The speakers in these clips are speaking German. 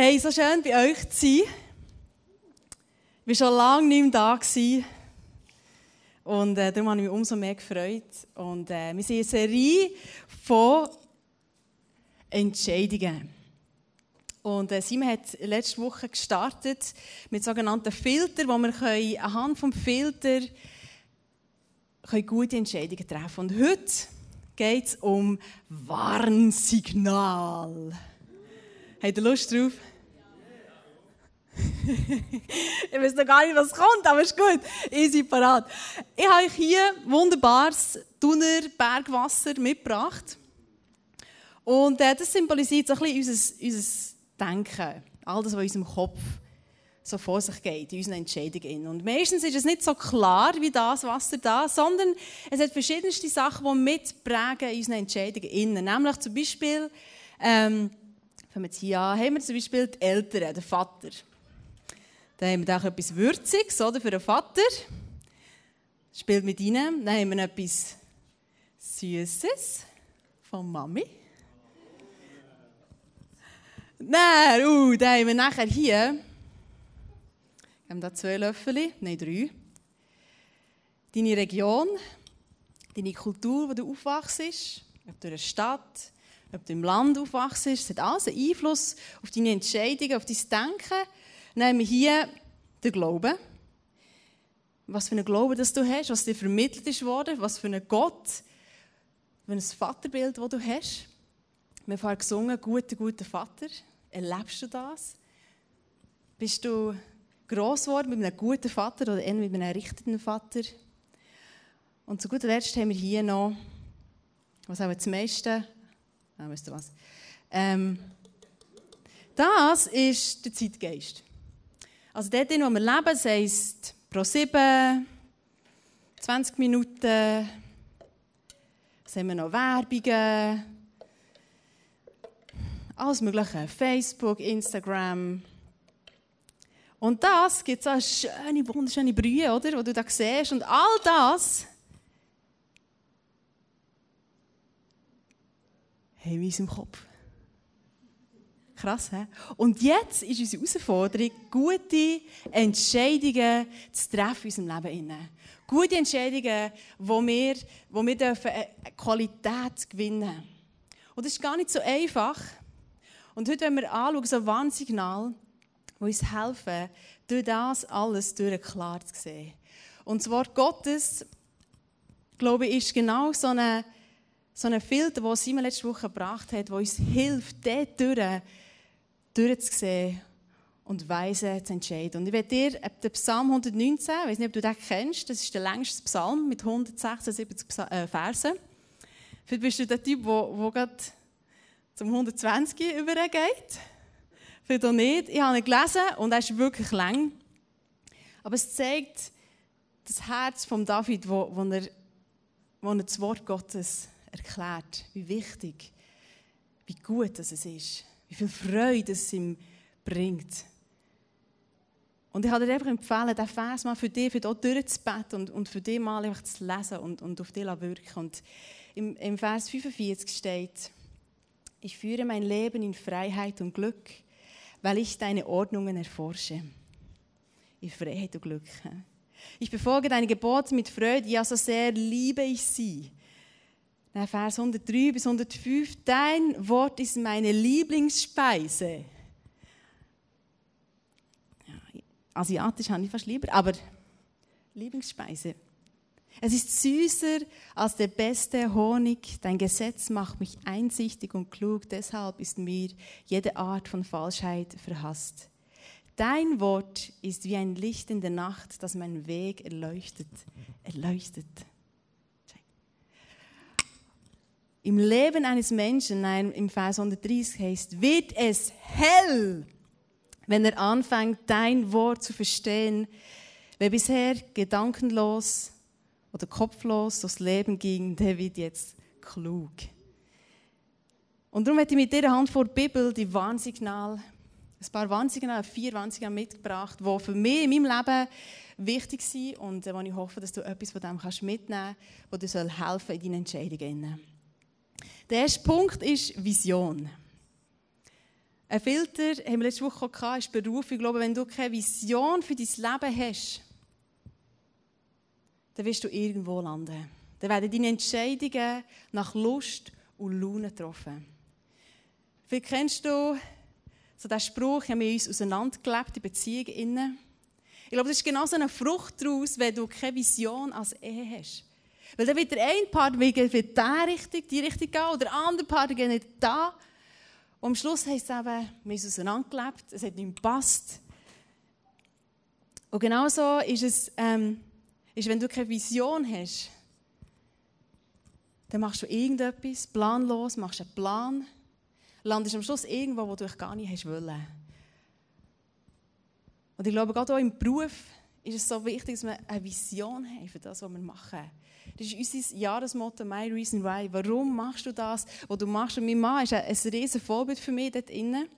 Hey, so schön bei euch zu sein. Ich war schon lange nicht mehr da. Gewesen. Und äh, darum habe ich mich umso mehr gefreut. Und äh, wir sind eine Serie von Entscheidungen. Und äh, Simon hat letzte Woche gestartet mit sogenannten Filtern, wo wir können, anhand des Filter können gute Entscheidungen treffen können. Und heute geht es um Warnsignal. Habt ihr Lust drauf? ich weiß noch gar nicht, was kommt, aber ist gut. Easy parat. Ich habe euch hier wunderbares Thuner Bergwasser mitgebracht. Und äh, das symbolisiert so ein bisschen unser, unser Denken. All das, was in unserem Kopf so vor sich geht, in unseren Entscheidungen. Und meistens ist es nicht so klar wie das Wasser da, sondern es hat verschiedenste Sachen, die mitprägen in unseren Entscheidungen. Nämlich zum Beispiel, ähm, Fangen wir jetzt hier an. Haben wir zum Beispiel die Eltern, den Vater. Dann haben wir auch etwas Würziges oder, für den Vater. Spielt mit ihnen. Dann haben wir etwas Süßes von Mami. Dann, uh, dann haben wir nachher hier. Wir haben da zwei Löffel, nein, drei. Deine Region, deine Kultur, wo du aufwachst, ob du in einer Stadt, ob du im Land aufwachst, es hat alles einen Einfluss auf deine Entscheidungen, auf dein Denken. Haben wir hier den Glauben. Was für einen Glauben das du hast, was dir vermittelt ist worden, was für einen Gott, für ein Vaterbild, das du hast. Wir haben gesungen, guter, guter Vater. Erlebst du das? Bist du gross geworden mit einem guten Vater oder eher mit einem errichteten Vater? Und zu guter Letzt haben wir hier noch, was auch das meiste Ah, weißt du was? Ähm, das ist der Zeitgeist. Also dort, wo wir leben, das heisst pro sieben, 20 Minuten, was haben wir noch, Werbungen, alles mögliche, Facebook, Instagram. Und das gibt so eine schöne, wunderschöne Brühe, oder, die du da siehst. Und all das haben in unserem Kopf. Krass, hä? Und jetzt ist unsere Herausforderung, gute Entscheidungen zu treffen in unserem Leben. Gute Entscheidungen, wo wir, wo wir dürfen Qualität gewinnen. Und das ist gar nicht so einfach. Und heute, wenn wir anschauen, so ein Warnsignal, die uns helfen, durch das alles durch klar zu sehen. Und das Wort Gottes, glaube ich, ist genau so eine so einen Filter, den Simon letzte Woche gebracht hat, der uns hilft, dort durch, durchzusehen und weise zu entscheiden. Und ich werde dir den Psalm 119, ich weiß nicht, ob du den kennst, das ist der längste Psalm mit 176 äh, Versen. Vielleicht bist du der Typ, der gerade zum 120 übergeht. Vielleicht auch nicht. Ich habe ihn gelesen und er ist wirklich lang. Aber es zeigt das Herz von David, wo, wo, er, wo er das Wort Gottes erklärt, wie wichtig, wie gut das ist, wie viel Freude es ihm bringt. Und ich habe dir einfach empfehlen, diesen Vers mal für dich, für dich durchzubeten und, und für dich mal einfach zu lesen und, und auf dich zu wirken. Und im, im Vers 45 steht, ich führe mein Leben in Freiheit und Glück, weil ich deine Ordnungen erforsche. In Freiheit und Glück. Ich befolge deine Gebote mit Freude, ja, so sehr liebe ich sie. Vers 103 bis 105, dein Wort ist meine Lieblingsspeise. Ja, asiatisch habe ich fast lieber, aber Lieblingsspeise. Es ist süßer als der beste Honig. Dein Gesetz macht mich einsichtig und klug. Deshalb ist mir jede Art von Falschheit verhasst. Dein Wort ist wie ein Licht in der Nacht, das meinen Weg erleuchtet. Erleuchtet. Im Leben eines Menschen, nein, im Vers 130 heißt, wird es hell, wenn er anfängt, dein Wort zu verstehen. Wer bisher gedankenlos oder kopflos durchs Leben ging, der wird jetzt klug. Und darum hätte ich mit dieser Hand vor der Bibel die Warnsignale, ein paar Warnsignale, vier Warnsignale mitgebracht, die für mich in meinem Leben wichtig sind und wo ich hoffe, dass du etwas von dem mitnehmen kannst, das dir helfen soll in deinen Entscheidungen. Der erste Punkt ist Vision. Ein Filter, haben wir letzte Woche gehabt, ist Beruf. Ich glaube, wenn du keine Vision für dein Leben hast, dann wirst du irgendwo landen. Dann werden deine Entscheidungen nach Lust und Laune getroffen. Vielleicht kennst du so diesen Spruch, haben wir uns auseinandergelebt in Beziehungen. Ich glaube, das ist genau so eine Frucht daraus, wenn du keine Vision als Ehe hast. Weil dann wird der eine Part wird in die Richtung, die Richtung gehen, oder der andere Part geht nicht da. Und am Schluss heisst es eben, wir uns auseinandergelebt, es hat nicht gepasst. Und genau so ist es, ähm, ist, wenn du keine Vision hast, dann machst du irgendetwas planlos, machst einen Plan, landest am Schluss irgendwo, wo du dich gar nicht hast wollen. Und ich glaube, gerade auch im Beruf ist es so wichtig, dass wir eine Vision haben für das, was wir machen. Das ist unser Jahresmotto, My Reason Why. Warum machst du das, was du machst? Und mein Mann ist ein, ein riesen Vorbild für mich dort drinnen.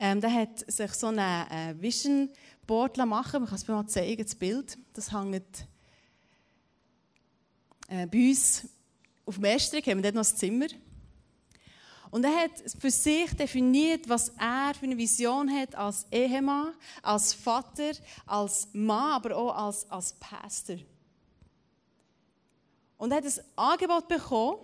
Ähm, der hat sich so ein äh, Vision Board machen Man kann es mir mal zeigen, das Bild. Das hängt äh, bei uns auf dem Estrig, haben wir dort noch ein Zimmer. Und er hat für sich definiert, was er für eine Vision hat als Ehemann, als Vater, als Mann, aber auch als, als Pastor. Und er hat ein Angebot bekommen,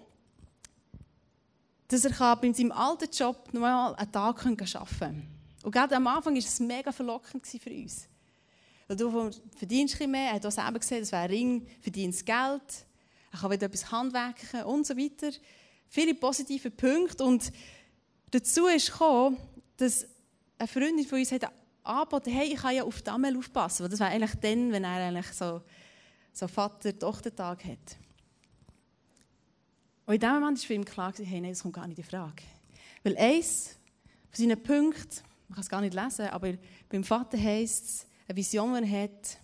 dass er bei seinem alten Job noch mal einen Tag arbeiten kann. Und gerade am Anfang war es mega verlockend für uns. Weil du verdienst ein mehr, er hat auch selber gesehen, das wäre Ring, verdienst Geld, er kann wieder etwas handwerken und so weiter. Viele positive Punkte. Und dazu ist gekommen, dass eine Freundin von uns hat angeboten, hey, ich kann ja auf die Amel aufpassen. Das wäre eigentlich dann, wenn er eigentlich so, so Vater-Tochter-Tag hat. Und in dem Moment war für ihn klar, hey, nein, das kommt gar nicht in Frage. Weil eins von seinen Punkten, man kann es gar nicht lesen, aber beim Vater heisst es, eine Vision, die er hat,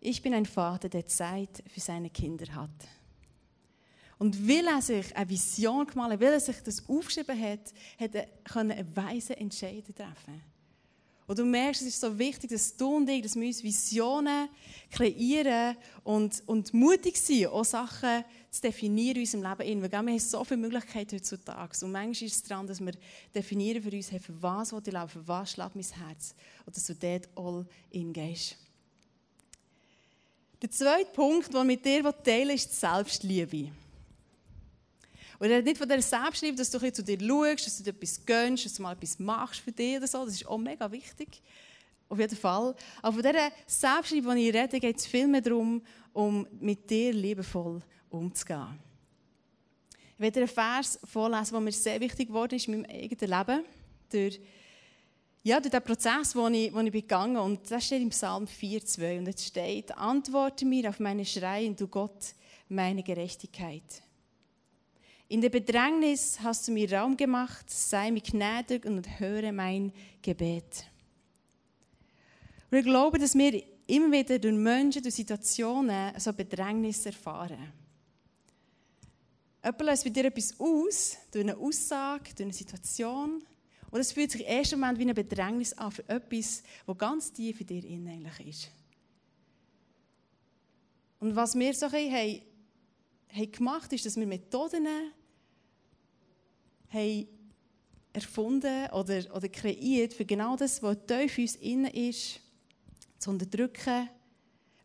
ich bin ein Vater, der Zeit für seine Kinder hat. Und weil er sich eine Vision gemalt hat, weil er sich das aufgeschrieben hat, hat er eine weise Entscheidung treffen und du merkst, es ist so wichtig, dass du und ich, dass wir uns Visionen kreieren und, und mutig sind, auch Sachen zu definieren in unserem Leben. Weil wir haben so viele Möglichkeiten heutzutage. Und manchmal ist es daran, dass wir definieren für uns, für was ich leben, für was schlägt mein Herz. Und dass du dort all in gehst. Der zweite Punkt, den ich mit dir teilen will, ist die Selbstliebe. Und nicht von dieser Selbstliebe, dass du zu dir schaust, dass du dir etwas gönnst, dass du mal etwas machst für dich oder so. Das ist auch mega wichtig. Auf jeden Fall. Aber von dieser Selbstliebe, die ich rede, geht es viel mehr darum, um mit dir liebevoll umzugehen. Ich werde einen Vers vorlesen, der mir sehr wichtig geworden ist in meinem eigenen Leben. Durch, ja, durch den Prozess, den ich, den ich begangen bin. Und das steht im Psalm 4,2. Und es steht: Antworte mir auf meine Schreien, du Gott, meine Gerechtigkeit. In der Bedrängnis hast du mir Raum gemacht, sei mir gnädig und höre mein Gebet. Und ich glaube, dass wir immer wieder durch Menschen, durch Situationen so Bedrängnis erfahren. Jemand löst bei dir etwas aus, durch eine Aussage, durch eine Situation. Und es fühlt sich im ersten Moment wie eine Bedrängnis an für etwas, das ganz tief in dir eigentlich ist. Und was wir so haben, haben gemacht, ist, dass wir Methoden haben erfunden oder, oder kreiert für genau das, was tief uns innen ist, zu unterdrücken,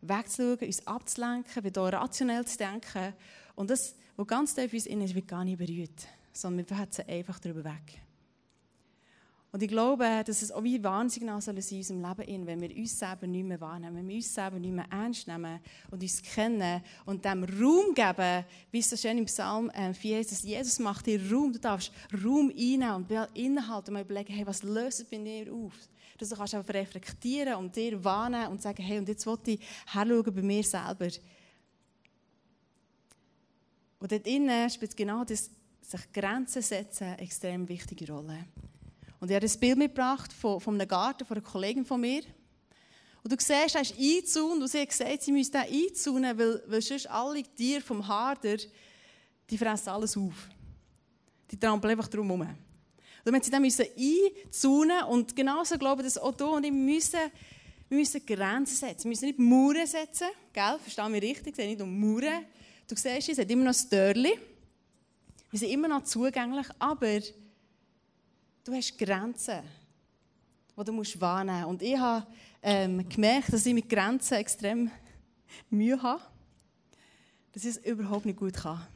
wegzuschauen, uns abzulenken, wieder rationell zu denken. Und das, was ganz tief uns innen ist, wird gar nicht berührt, sondern wir verhetzen einfach darüber weg. Und ich glaube, dass es auch wie Warnsignal soll in unserem Leben wenn wir uns selber nicht mehr wahrnehmen, wenn wir uns selber nicht mehr ernst nehmen und uns kennen und dem Raum geben, wie es so schön im Psalm 4 heißt, dass Jesus macht dir Raum, du darfst Raum einnehmen und innehalten und mal überlegen, hey, was löst bei dir auf? Dass du kannst einfach reflektieren und dir warnen und sagen, hey, und jetzt wollte ich herschauen bei mir selber. Und dort innen spielt genau das, sich Grenzen setzen, eine extrem wichtige Rolle. Und ich habe ein Bild mitgebracht von, von einem Garten von einer Kollegin von mir. Und du siehst, er ist eingezäunt und sie hat gesagt, sie müssen den einzäunen, weil, weil sonst alle Tiere vom Harder, die fressen alles auf. Die trampeln einfach drum herum. Und dann sie dann müssen und genauso glaube ich, dass auch du und ich müssen, wir müssen Grenzen setzen. Wir müssen nicht Mauern setzen, gell? Verstehen wir richtig? Es geht nicht um Mauern. Du siehst, es hat immer noch ein Törli. Wir sind immer noch zugänglich, aber du hast Grenzen, die du musst wahrnehmen musst. Und ich habe ähm, gemerkt, dass ich mit Grenzen extrem Mühe habe, dass ich es überhaupt nicht gut kann.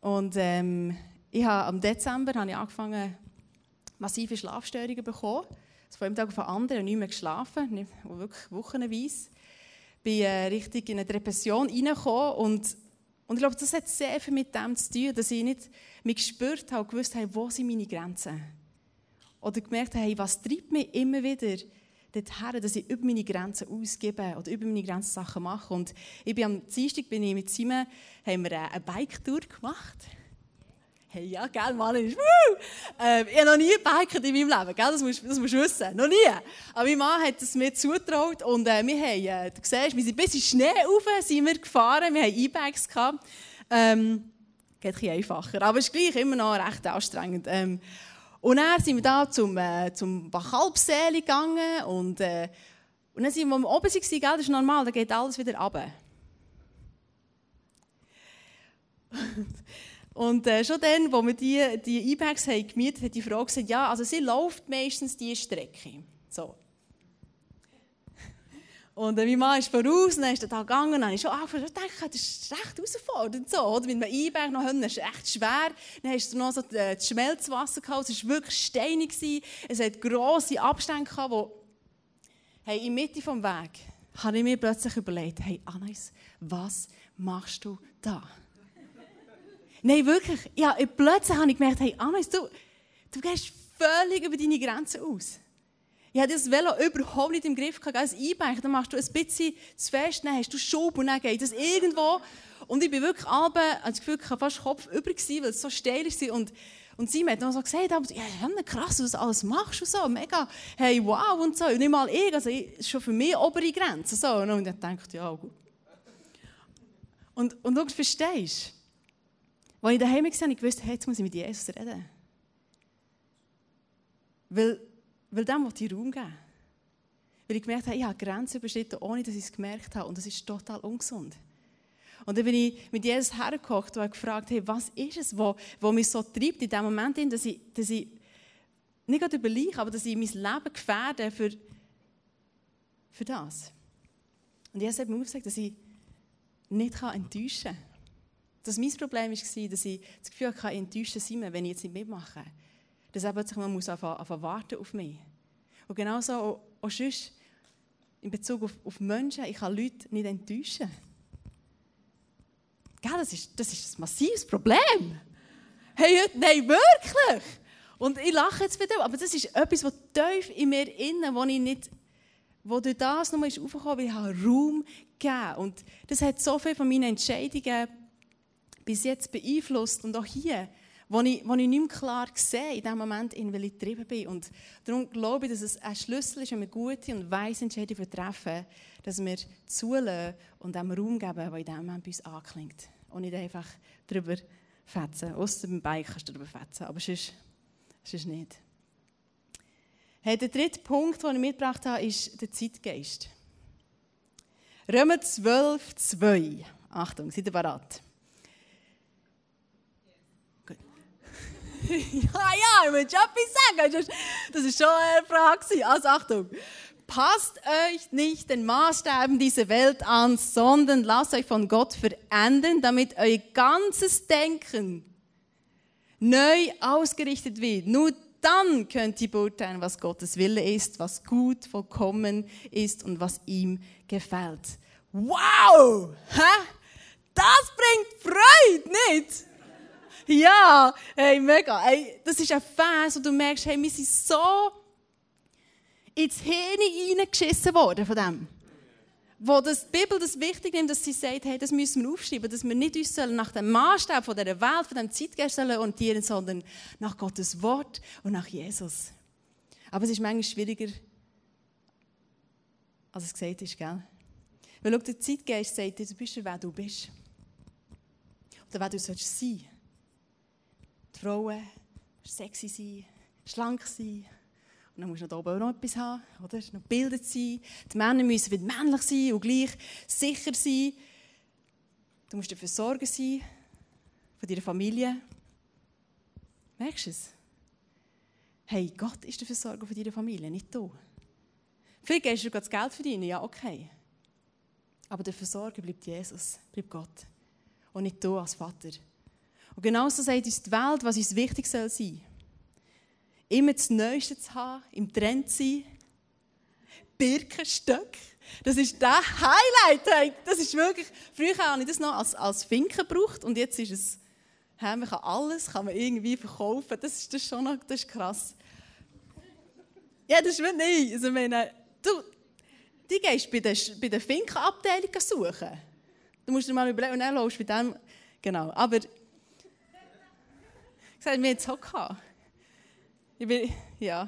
Und ähm, ich habe, im Dezember habe ich angefangen, massive Schlafstörungen zu bekommen. Also von einem Tag auf den anderen nicht mehr geschlafen, nicht, wirklich wochenweise. Ich bin äh, richtig in eine Depression reingekommen und, und ich glaube, das hat sehr viel mit dem zu tun, dass ich nicht mich gespürt habe und gewusst habe, wo sind meine Grenzen. Oder gemerkt habe, hey, was treibt mich immer wieder dorthin, dass ich über meine Grenzen ausgebe oder über meine Grenzen Sachen mache. Und ich bin am Dienstag bin ich mit Simon, haben wir eine Bike-Tour gemacht. Hey, ja, gell, Mann, ist! Ähm, ich habe noch nie gebiked in meinem Leben, gell? Das, musst, das musst du wissen, noch nie. Aber mein Mann hat es mir zugetraut und äh, wir haben, äh, du siehst, wir sind bis in Schnee rauf, sind wir gefahren, wir haben E-Bikes gehabt. Ähm, geht ein einfacher, aber es ist gleich immer noch recht anstrengend. Ähm, und dann sind wir da zum, äh, zum Bachalpsee gegangen und, äh, und dann sind wir oben waren, gell, das ist normal, da geht alles wieder runter. Und äh, schon dann, als wir die, die E-Bags gemietet haben, hat die Frau gesagt, ja, also sie läuft meistens diese Strecke. So. Und äh, mein Mann ist voraus, und dann ist er da gegangen, und dann habe ich schon angefangen, ich dachte, das ist recht herausfordernd. So, oder? Mit einem E-Bag noch das ist echt schwer. Dann hast du noch so äh, das Schmelzwasser gehabt, es war wirklich steinig. Es hat grosse Abstände gehabt, wo, hey, in der Mitte des Weges habe ich mir plötzlich überlegt, hey, Anais, was machst du da? Nein, wirklich. Ja, plötzlich habe ich gemerkt, hey, Anais, du, du gehst völlig über deine Grenzen aus. Ich hatte das Velo überhaupt nicht im Griff gehabt. Als E-Bike, dann machst du ein bisschen zu fest, dann hast du Schub und dann geht das irgendwo. Und ich bin wirklich abends, als das Gefühl, ich fast Kopf über gewesen, weil es so steil war. Und, und sie hat noch so gesagt, ja, krass, was du das alles machst und so, mega, hey, wow und so. Und nicht mal ich, also ich, ist schon für mich obere Grenze. So. Und ich dachte, ja, gut. Und, und du verstehst, als ich daheim war, habe ich hey, jetzt muss ich mit Jesus reden. Weil, weil dem wollte ich Raum geben. Weil ich gemerkt habe, ich habe Grenzen überschritten, ohne dass ich es gemerkt habe. Und das ist total ungesund. Und dann bin ich mit Jesus hergekocht und habe gefragt, hey, was ist es, was, was mich so treibt in dem Moment, dass ich, dass ich nicht gerade überlege, aber dass ich mein Leben gefährde für, für das. Und Jesus hat mir gesagt, dass ich nicht enttäuschen kann. Dass mein Problem war, dass ich das Gefühl hatte, enttäuscht sein, wenn ich jetzt nicht mitmache. Dass er plötzlich man muss anfangen, warten auf mich. Und genauso auch, auch sonst in Bezug auf, auf Menschen, ich kann Leute nicht enttäuschen. Gell, das, ist, das ist ein massives Problem. Hey, nein, wirklich. Und ich lache jetzt wieder, aber das ist etwas, was tief in mir innen, wo ich nicht, wo durch das nochmal ist aufgekommen, weil ich habe Raum gegeben. Und das hat so viel von meinen Entscheidungen bis jetzt beeinflusst und auch hier, wo ich, wo ich nicht mehr klar sehe, in dem Moment, in welchem ich getrieben bin. Und darum glaube ich, dass es ein Schlüssel ist, wenn wir gute und weise Entscheidungen treffen, dass wir zulassen und dem Raum geben, der in dem Moment bei uns anklingt. Und nicht einfach darüber fetzen. Außer beim Bike kannst du darüber fetzen, aber sonst, sonst nicht. Hey, der dritte Punkt, den ich mitgebracht habe, ist der Zeitgeist. Römer 12, 2. Achtung, seid ihr bereit? ja, ja, ich will schon etwas sagen. Das ist schon eine Frage. Also Achtung. Passt euch nicht den Maßstäben dieser Welt an, sondern lasst euch von Gott verändern, damit euer ganzes Denken neu ausgerichtet wird. Nur dann könnt ihr beurteilen, was Gottes Wille ist, was gut, vollkommen ist und was ihm gefällt. Wow! Hä? Das bringt Freude, nicht? Ja, hey, mega. Hey, das ist ein Vers, wo du merkst, hey, wir sind so ins Hirn reingeschissen worden von dem. Wo das, die Bibel das wichtig nimmt, dass sie sagt, hey, das müssen wir aufschreiben, dass wir nicht uns nach dem Maßstab von dieser Welt, von dem Zeitgeist orientieren, sondern nach Gottes Wort und nach Jesus. Aber es ist manchmal schwieriger, als es gesagt ist, gell? Weil schau, der Zeitgeist sagt dir, du bist wer du bist. Oder wer du sollst sein. Frauen sexy sein, schlank sein. Und dann musst du noch oben noch etwas haben, oder? Noch gebildet sein. Die Männer müssen wieder männlich sein und gleich sicher sein. Du musst dafür sorgen sein, von deiner Familie. Merkst du es? hey, Gott ist der Versorger für deine Familie, nicht du. Vielleicht gehst du das Geld verdienen, ja, okay. Aber der Versorger bleibt Jesus, bleibt Gott. Und nicht du als Vater. Und genauso sagt uns die Welt, was uns wichtig soll sein. Immer das Neueste zu haben, im Trend zu sein. Birkenstück. Das ist der Highlight. Das ist wirklich, früher habe ich das noch als, als Finken gebraucht und jetzt ist es, hey, man kann alles kann man irgendwie verkaufen. Das ist, das schon noch, das ist krass. Ja, das ist nicht. Also, meine, du, die gehst bei der, bei der Finkenabteilung suchen. Du musst dir mal überlegen, und dann läufst du bei dem, genau. Aber, ich sage, wir haben es auch gehabt. Ich bin, ja.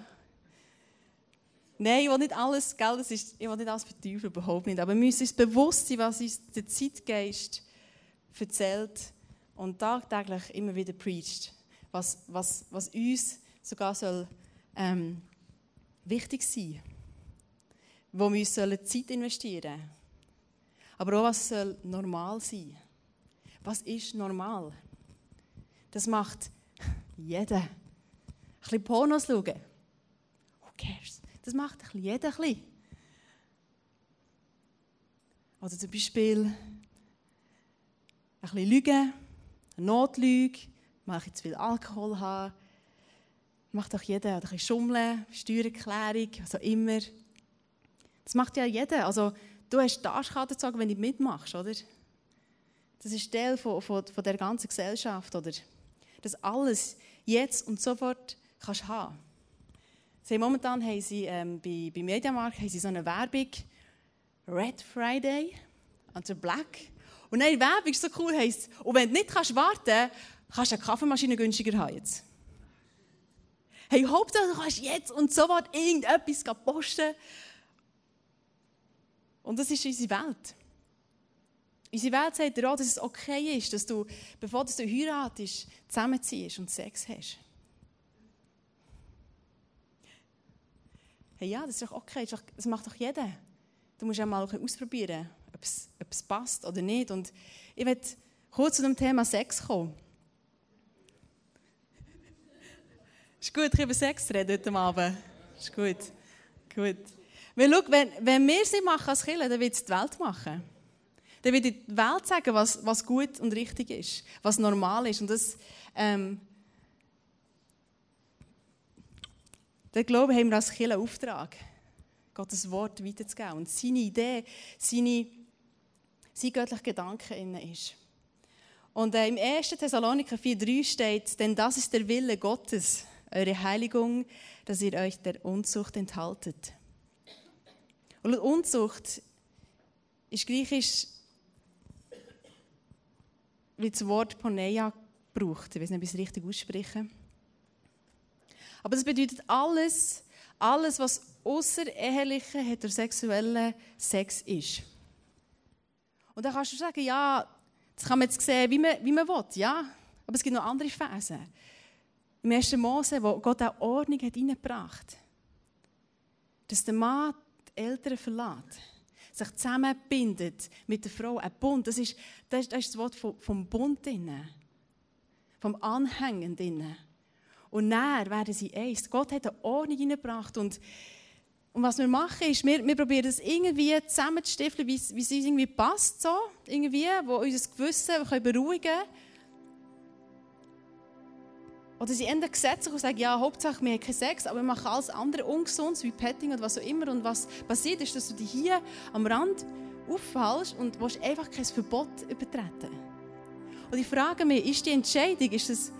Nein, ich will nicht alles, gell, das ist, ich will nicht alles verteufeln, überhaupt nicht. Aber wir müssen uns bewusst sein, was uns der Zeitgeist erzählt und tagtäglich immer wieder preacht. Was, was, was uns sogar soll, ähm, wichtig sein wo wir Zeit investieren sollen. Aber auch, was soll normal sein? Was ist normal? Das macht jeder. Ein bisschen Pornos schauen. Who cares? Das macht ein bisschen jeder ein bisschen. Oder zum Beispiel ein bisschen lügen, eine Notlüge, mal ein zu viel Alkohol haben. Macht auch jeder. Oder ein bisschen schummeln, Steuererklärung, auch immer. Das macht ja jeder. Also, du hast die Arschkarte gezogen, wenn du mitmachst, oder? Das ist Teil von, von, von der ganzen Gesellschaft, oder? Das alles jetzt und sofort kannst haben. Sie, momentan haben sie ähm, bei, bei Mediamarkt haben sie so eine Werbung, Red Friday, also Black. Und dann die Werbung ist so cool, heisst, und wenn du nicht kannst warten kannst, du eine Kaffeemaschine günstiger haben jetzt. Hey, Hauptsache du kannst jetzt und sofort irgendetwas posten. Und das ist unsere Welt. Unsere Welt sagt dir auch, dass es okay ist, dass du, bevor du heiratest, zusammenziehst und Sex hast. Hey, ja, das ist doch okay, das macht doch jeder. Du musst ja mal ausprobieren, ob es, ob es passt oder nicht. Und ich werde kurz zu dem Thema Sex kommen. ist gut, ich über Sex reden heute Abend. Ist gut. Gut. Weil schau, wenn, wenn wir sie machen als Kinder, dann wird es die Welt machen. Dann wird die Welt sagen, was, was gut und richtig ist, was normal ist. Und das, ähm, der Glaube haben wir als Kirche Auftrag, Gottes Wort weiterzugeben. Und seine Idee, seine, sein göttlicher Gedanke innen ist. Und äh, im 1. Thessaloniker 4,3 steht, denn das ist der Wille Gottes, eure Heiligung, dass ihr euch der Unzucht enthaltet. Und Unzucht ist griechisch, wie das Wort Poneia braucht. Ich weiß nicht, ob ich es richtig ausspreche. Aber das bedeutet alles, alles, was außereheliche heterosexuelle Sex ist. Und dann kannst du sagen, ja, das kann man jetzt sehen, wie man, wie man will, ja. Aber es gibt noch andere Phasen. Im 1. Mose, wo Gott auch Ordnung hat reingebracht hat. Dass der Mann die Eltern verlässt, sich zusammenbindet mit der Frau, ein Bund, das ist das, ist, das, ist das Wort vom, vom Bund drin, vom Anhängen drin. Und näher werden sie eins. Gott hat eine Ordnung hineingebracht und und was wir machen, ist, wir, wir probieren das irgendwie zusammenzustiften, wie, es uns irgendwie passt, so, irgendwie, wo unser Gewissen beruhigen können. Oder sie ändern Gesetze und sagen, ja, Hauptsache wir haben keinen Sex, aber wir machen alles andere ungesund, wie Petting oder was auch immer. Und was passiert ist, dass du dich hier am Rand auffällst und willst einfach kein Verbot übertreten. Und ich frage mich, ist die Entscheidung, ist das,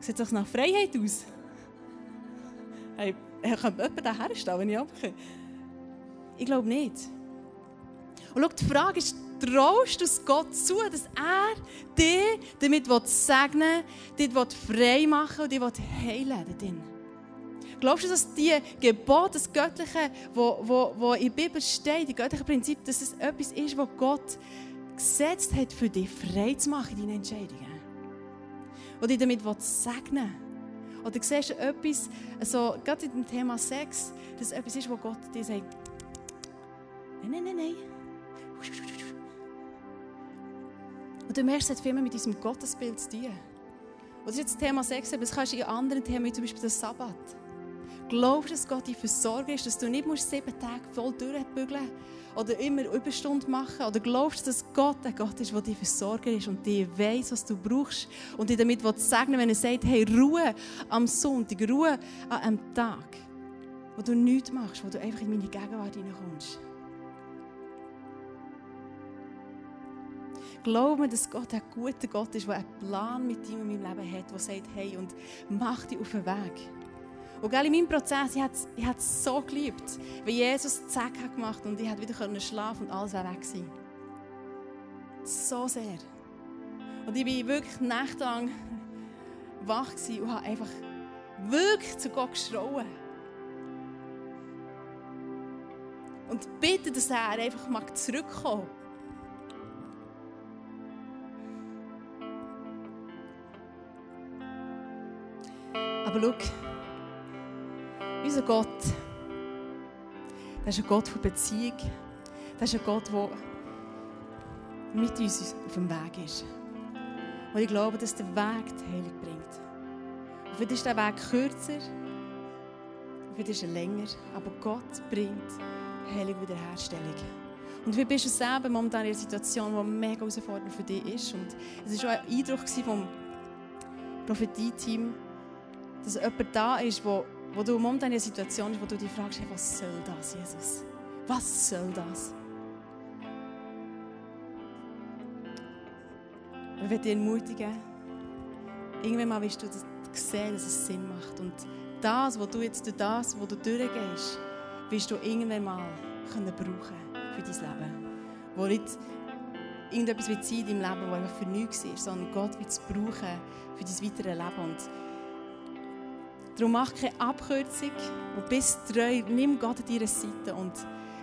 sieht das nach Freiheit aus? Hey, könnte jemand da herstellen, wenn ich abkomme? Ich glaube nicht. Und schau, die Frage ist, traust du Gott zu, dass er dich damit segnen will, dich frei machen und dich heilen will? Glaubst du, dass die Gebote, das Göttliche, wo, in der Bibel steht, die göttliche Prinzip, dass es etwas ist, was Gott gesetzt hat, für dich frei zu machen in deinen Entscheidungen? Und dich damit segnen will? Oder siehst du etwas, also, gerade in dem Thema Sex, dass es etwas ist, wo Gott dir sagt, nein, nein, nein, nein. Und du merkst, es hat viel mehr mit diesem Gottesbild zu tun. Und das ist jetzt das Thema Sex, aber das kannst du in anderen Themen, wie zum Beispiel den Sabbat. glaubst, dass Gott dein Versorger ist, dass du nicht musst sieben Tage voll durchbügeln oder immer Überstunden machen oder glaubst, dass Gott ein Gott ist, der dein Versorger ist und dir weiß, was du brauchst und dir damit segnen wenn er sagt, hey, Ruhe am Sonntag, Ruhe an einem Tag, wo du nichts machst, wo du einfach in meine Gegenwart hineinkommst. Glaub mir, dass Gott ein guter Gott ist, der einen Plan mit dir in meinem Leben hat, der sagt, hey, und mach dich auf den Weg. Und gell, in meinem Prozess, ich habe es so geliebt, wie Jesus Zack hat gemacht und ich konnte wieder schlafen und alles war weg sein. So sehr. Und ich war wirklich nächtelang wach und habe einfach wirklich zu Gott geschrauen. Und bitte, dass er einfach zurückkommt. Aber schau, unser Gott, das ist ein Gott von Beziehung. Das ist ein Gott, der mit uns auf dem Weg ist. Und ich glaube, dass der Weg die Heilung bringt. Und vielleicht ist der Weg kürzer, vielleicht ist er länger, aber Gott bringt Heilung Wiederherstellung. Und wie bist du selber momentan in einer Situation, die mega herausfordernd für dich ist? Und es war auch ein Eindruck vom Prophetie-Team, dass jemand da ist, der wo du momentan in einer Situation bist, wo du dich fragst, hey, was soll das, Jesus? Was soll das? Ich will dich ermutigen, irgendwann mal wirst du sehen, dass es Sinn macht. Und das, was du jetzt durch das, was du durchgehst, wirst du irgendwann mal können brauchen für dein Leben. Wo nicht irgendetwas wird sein in deinem Leben, das einfach für nichts ist, sondern Gott wird es brauchen für dein weiteres Leben. Und Darum mach keine Abkürzung und bist treu. Nimm Gott an deiner Seite und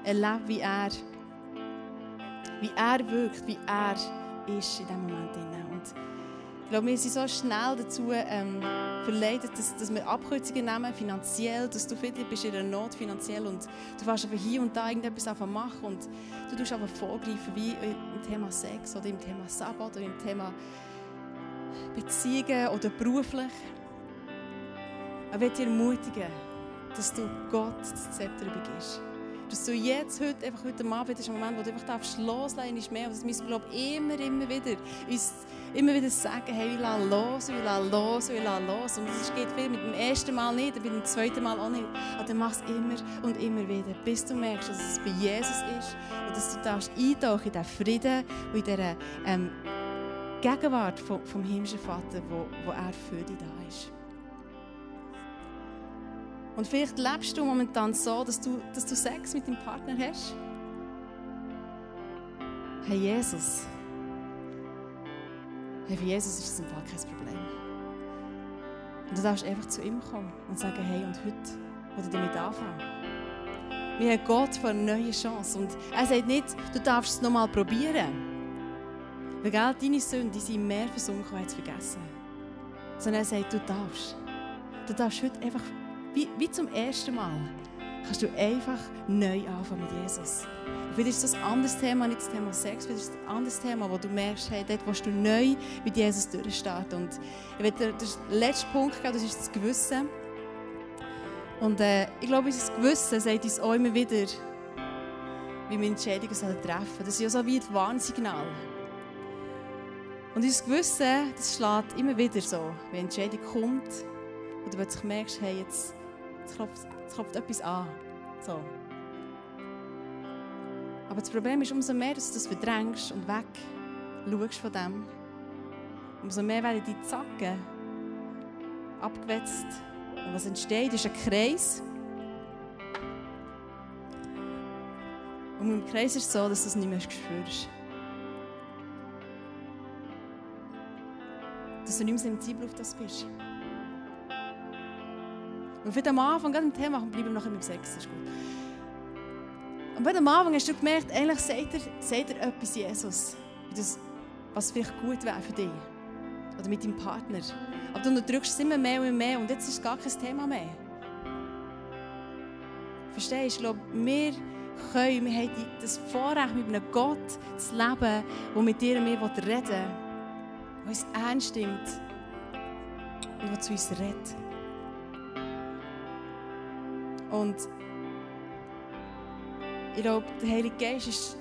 erlebe, wie er, wie er wirkt, wie er ist in diesem Moment. Und ich glaube, wir sind so schnell dazu ähm, verleitet, dass, dass wir Abkürzungen nehmen, finanziell, dass du vielleicht bist in einer Not finanziell und du fährst aber hier und da irgendetwas machen und du tust aber vorgreifen, wie im Thema Sex oder im Thema Sabbat oder im Thema Beziehungen oder beruflich. Ich will dich ermutigen, dass du Gott das Zepter übergibst. Dass du jetzt, heute, einfach heute Abend, ist ein Moment, wo du einfach darfst loslassen darfst, mehr. Und das müssen wir, ich, immer, immer wieder uns immer wieder sagen, hey, wir lassen los, wir lassen los, wir lassen los. Und das geht viel mit dem ersten Mal nicht, mit dem zweiten Mal auch nicht. Aber dann mach es immer und immer wieder, bis du merkst, dass es bei Jesus ist und dass du darfst eintauchen in diesen Frieden und in dieser ähm, Gegenwart vom, vom himmlischen Vater, wo, wo er für dich da ist. Und vielleicht lebst du momentan so, dass du, dass du Sex mit deinem Partner hast. Hey Jesus. Hey, für Jesus ist das im Fall kein Problem. Und du darfst einfach zu ihm kommen und sagen, hey, und heute will ich damit anfangen. Wir haben Gott für eine neue Chance. Und er sagt nicht, du darfst es nochmal probieren. Weil gell, deine Sünden die sind mehr versunken als vergessen. Sondern er sagt, du darfst. Du darfst heute einfach wie, wie zum ersten Mal, kannst du einfach neu anfangen mit Jesus. vielleicht ist das ein anderes Thema, nicht das Thema Sex, vielleicht ist das ein anderes Thema, wo du merkst, hey, dort willst du neu mit Jesus durchstarten. Und ich dir den letzten Punkt geben, das ist das Gewissen. Und äh, ich glaube, unser Gewissen sagt uns auch immer wieder, wie wir Entscheidungen treffen sollen. Das ist ja so wie ein Warnsignal. Und unser Gewissen, das schlägt immer wieder so, wenn eine Entscheidung kommt, und du plötzlich merkst, hey, jetzt es klopft, klopft etwas an. So. Aber das Problem ist, umso mehr dass du das verdrängst und weg schaust von dem, umso mehr werden die Zacken abgewetzt. Und was entsteht, ist ein Kreis. Und im Kreis ist es so, dass du es nicht mehr spürst. Dass du nicht mehr sensibel auf das bist. Und wenn am Anfang, gerade im Thema, bleiben wir nachher dem Sex, ist gut. Und wenn am Anfang hast du gemerkt, eigentlich sagt er, sagt er etwas Jesus, das, was vielleicht gut wäre für dich. Oder mit deinem Partner. Aber du drückst es immer mehr und mehr und jetzt ist es gar kein Thema mehr. Verstehst du? Glaube, wir können, wir haben das Vorrecht, mit einem Gott zu leben, der mit dir und mir reden will, der uns ernst nimmt und der zu uns redet. Und ich glaube, der Heilige Geist ist,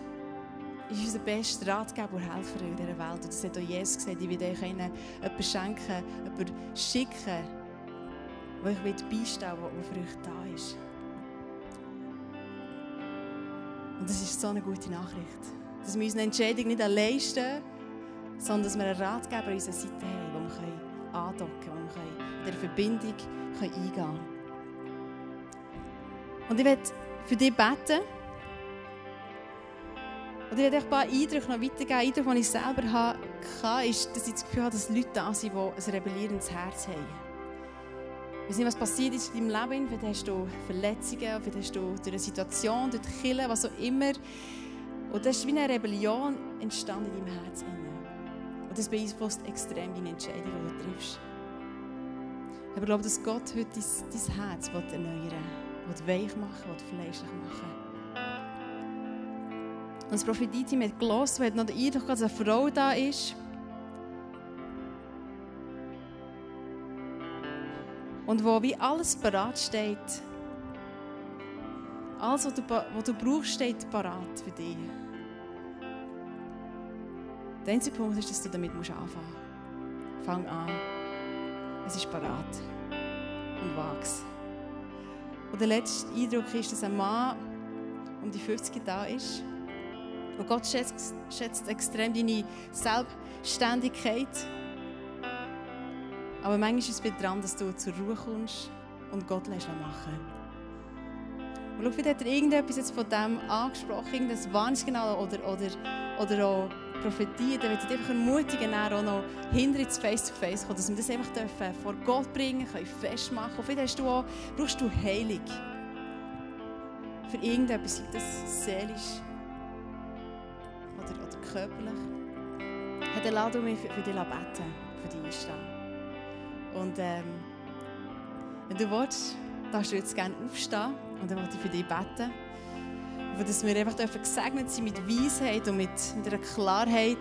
ist unser bester Ratgeber und Helfer in dieser Welt. Und das hat auch Jesus gesagt, ich will euch jemanden schenken, jemanden schicken, der euch beistehen will, der für euch da ist. Und das ist so eine gute Nachricht. Dass wir unsere Entscheidung nicht allein stehen, sondern dass wir einen Ratgeber an unserer Seite haben, wo wir andocken können, wo wir in dieser Verbindung eingehen können. Und ich werde für dich beten. Und ich werde ein paar Eindrücke noch weitergeben. Eindrücke, die ich selber hatte, ist, dass ich das Gefühl habe, dass Leute da sind, die ein rebellierendes Herz haben. Ich weiß nicht, was passiert ist in deinem Leben. Vielleicht hast du Verletzungen, vielleicht hast du durch eine Situation, durch die Kille, was auch immer. Und das ist wie eine Rebellion entstanden in deinem Herz. Und das beeinflusst extrem deine Entscheidung, die du triffst. Aber ich glaube, dass Gott heute dein, dein Herz erneuern will, weich machen will, fleischlich machen Und das Prophetie-Team hat gelesen, hat noch den Eindruck, dass eine Frau da ist, Und wo wie alles parat steht. Alles, was du, was du brauchst, steht parat für dich. Der einzige Punkt ist, dass du damit anfangen musst. Fang an. Es ist parat. Und wachs. Und der letzte Eindruck ist, dass ein Mann um die 50 da ist. Und Gott schätzt, schätzt extrem deine Selbstständigkeit. Aber manchmal ist es dran, dass du zur Ruhe kommst und Gott lässt machen. Und schau, vielleicht hat er irgendetwas jetzt von dem angesprochen, irgendein Warnsignal oder, oder, oder auch Prophetie, dann ich einfach ermutigen, auch noch hinter ins Face-to-Face kommen, dass wir das einfach dürfen vor Gott bringen können, festmachen Und vielleicht hast du auch, brauchst du Heilung. Für irgendetwas, sei das seelisch oder, oder körperlich. Dann lade mich für, für dich beten, für dich einstehen. Und ähm, wenn du willst, darfst du jetzt gerne aufstehen und dann möchte ich für dich beten. Und dass wir einfach gesegnet sein mit Weisheit und mit, mit einer Klarheit.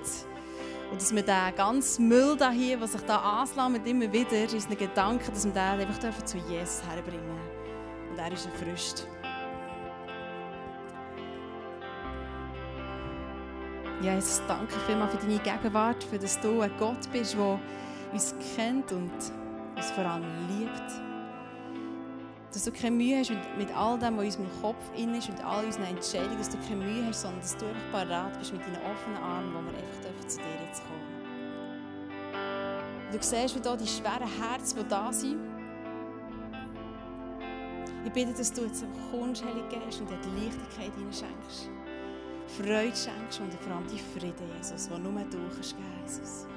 Und dass wir den ganzen Müll da hier, was sich da anslammert, immer wieder, ist ein Gedanke, dass wir den einfach zu Jesus herbringen Und er ist erfrischt. Ja, Jesus, danke vielmals für deine Gegenwart, für dass du ein Gott bist, der uns kennt und uns vor allem liebt. Dass du keine Mühe hast mit, all dem, was in unserem Kopf in ist, mit all unseren Entscheidungen, dass du keine Mühe hast, sondern dass du einfach parat bist mit deinen offenen Armen, wo wir einfach zu dir jetzt kommen Du siehst, wie da die schweren Herzen, die da sind. Ich bitte, dass du jetzt kommst, Heilige Geist, und dir die Leichtigkeit schenkst. Freude schenkst und vor allem die Frieden, Jesus, die nur du kannst Jesus.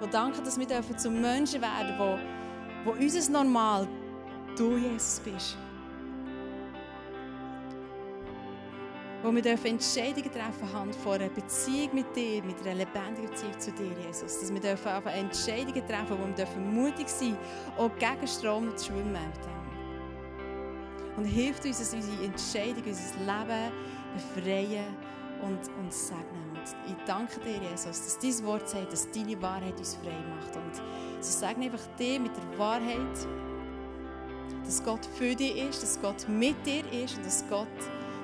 Und danke, dass wir zu Menschen werden wo, wo unser Normal du, Jesus, bist. Wo wir dürfen Entscheidungen treffen haben vor einer Beziehung mit dir, mit einer lebendigen Beziehung zu dir, Jesus. Dass wir dürfen einfach Entscheidungen treffen, wo wir dürfen mutig sein, auch gegen Strom zu schwimmen mit dem. Und hilft uns, dass unsere Entscheidungen, unser Leben befreien und uns segnen ich danke dir, Jesus, dass dein Wort sagt, dass deine Wahrheit uns frei macht. Und so sagen einfach dir mit der Wahrheit, dass Gott für dich ist, dass Gott mit dir ist und dass Gott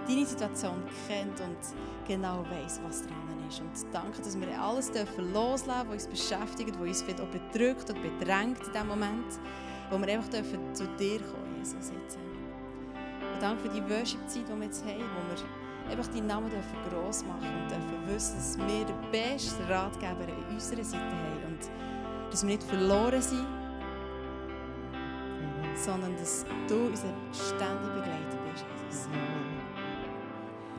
deine Situation kennt und genau weiß, was dran ist. Und danke, dass wir alles dürfen loslassen, was uns beschäftigt, was uns vielleicht auch bedrückt und bedrängt in diesem Moment, wo wir einfach dürfen zu dir kommen, Jesus. Jetzt. Und danke für die Worship-Zeit, die wir jetzt haben, wo wir einfach deinen Namen dürfen gross machen und dürfen wissen, dass wir den besten Ratgeber an unserer Seite haben und dass wir nicht verloren sind, sondern dass du unser ständiger Begleiter bist, Jesus.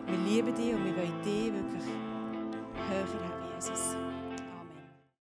Wir lieben dich und wir wollen dich wirklich höher haben, Jesus.